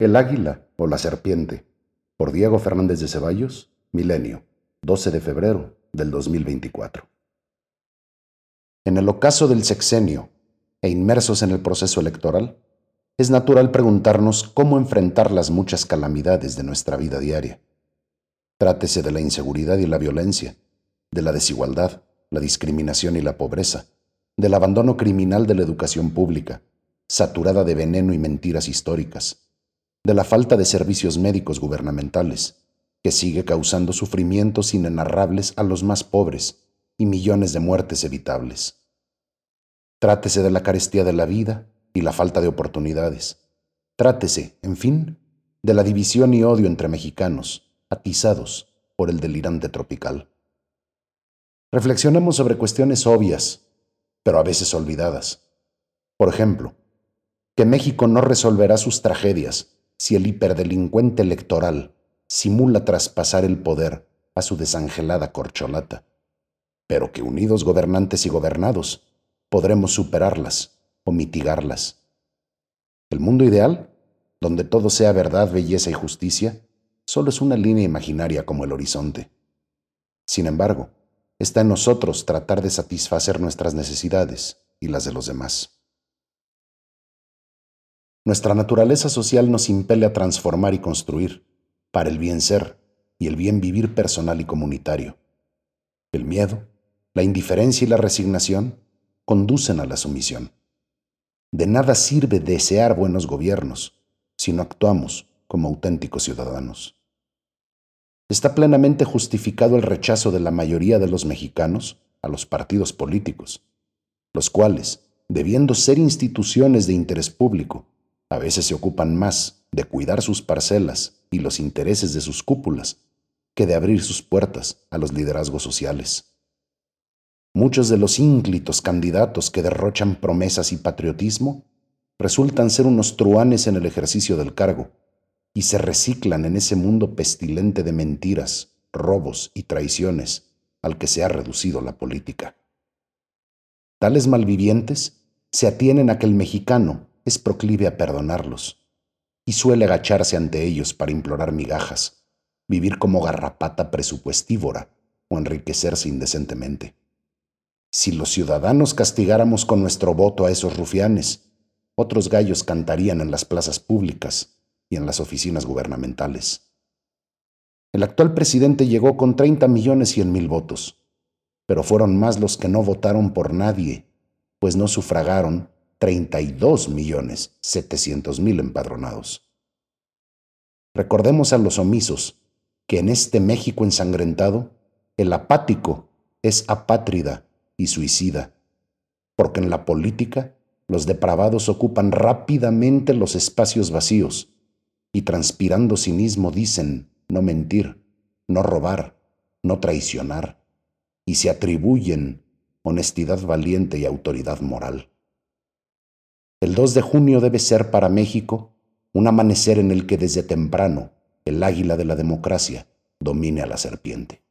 El águila o la serpiente, por Diego Fernández de Ceballos, Milenio, 12 de febrero del 2024. En el ocaso del sexenio e inmersos en el proceso electoral, es natural preguntarnos cómo enfrentar las muchas calamidades de nuestra vida diaria. Trátese de la inseguridad y la violencia, de la desigualdad, la discriminación y la pobreza, del abandono criminal de la educación pública, saturada de veneno y mentiras históricas, de la falta de servicios médicos gubernamentales, que sigue causando sufrimientos inenarrables a los más pobres y millones de muertes evitables. Trátese de la carestía de la vida y la falta de oportunidades. Trátese, en fin, de la división y odio entre mexicanos, atizados por el delirante tropical. Reflexionemos sobre cuestiones obvias, pero a veces olvidadas. Por ejemplo, que México no resolverá sus tragedias si el hiperdelincuente electoral simula traspasar el poder a su desangelada corcholata, pero que unidos gobernantes y gobernados podremos superarlas o mitigarlas. El mundo ideal, donde todo sea verdad, belleza y justicia, solo es una línea imaginaria como el horizonte. Sin embargo, está en nosotros tratar de satisfacer nuestras necesidades y las de los demás. Nuestra naturaleza social nos impele a transformar y construir, para el bien ser y el bien vivir personal y comunitario. El miedo, la indiferencia y la resignación conducen a la sumisión. De nada sirve desear buenos gobiernos si no actuamos como auténticos ciudadanos. Está plenamente justificado el rechazo de la mayoría de los mexicanos a los partidos políticos, los cuales, debiendo ser instituciones de interés público, a veces se ocupan más de cuidar sus parcelas y los intereses de sus cúpulas que de abrir sus puertas a los liderazgos sociales. Muchos de los ínclitos candidatos que derrochan promesas y patriotismo resultan ser unos truanes en el ejercicio del cargo y se reciclan en ese mundo pestilente de mentiras, robos y traiciones al que se ha reducido la política. Tales malvivientes se atienen a que el mexicano es proclive a perdonarlos y suele agacharse ante ellos para implorar migajas, vivir como garrapata presupuestívora o enriquecerse indecentemente. Si los ciudadanos castigáramos con nuestro voto a esos rufianes, otros gallos cantarían en las plazas públicas y en las oficinas gubernamentales. El actual presidente llegó con 30 millones y mil votos, pero fueron más los que no votaron por nadie, pues no sufragaron 32 millones 700 mil empadronados. Recordemos a los omisos que en este México ensangrentado, el apático es apátrida y suicida, porque en la política los depravados ocupan rápidamente los espacios vacíos y transpirando cinismo dicen no mentir, no robar, no traicionar, y se atribuyen honestidad valiente y autoridad moral. El 2 de junio debe ser para México un amanecer en el que desde temprano el águila de la democracia domine a la serpiente.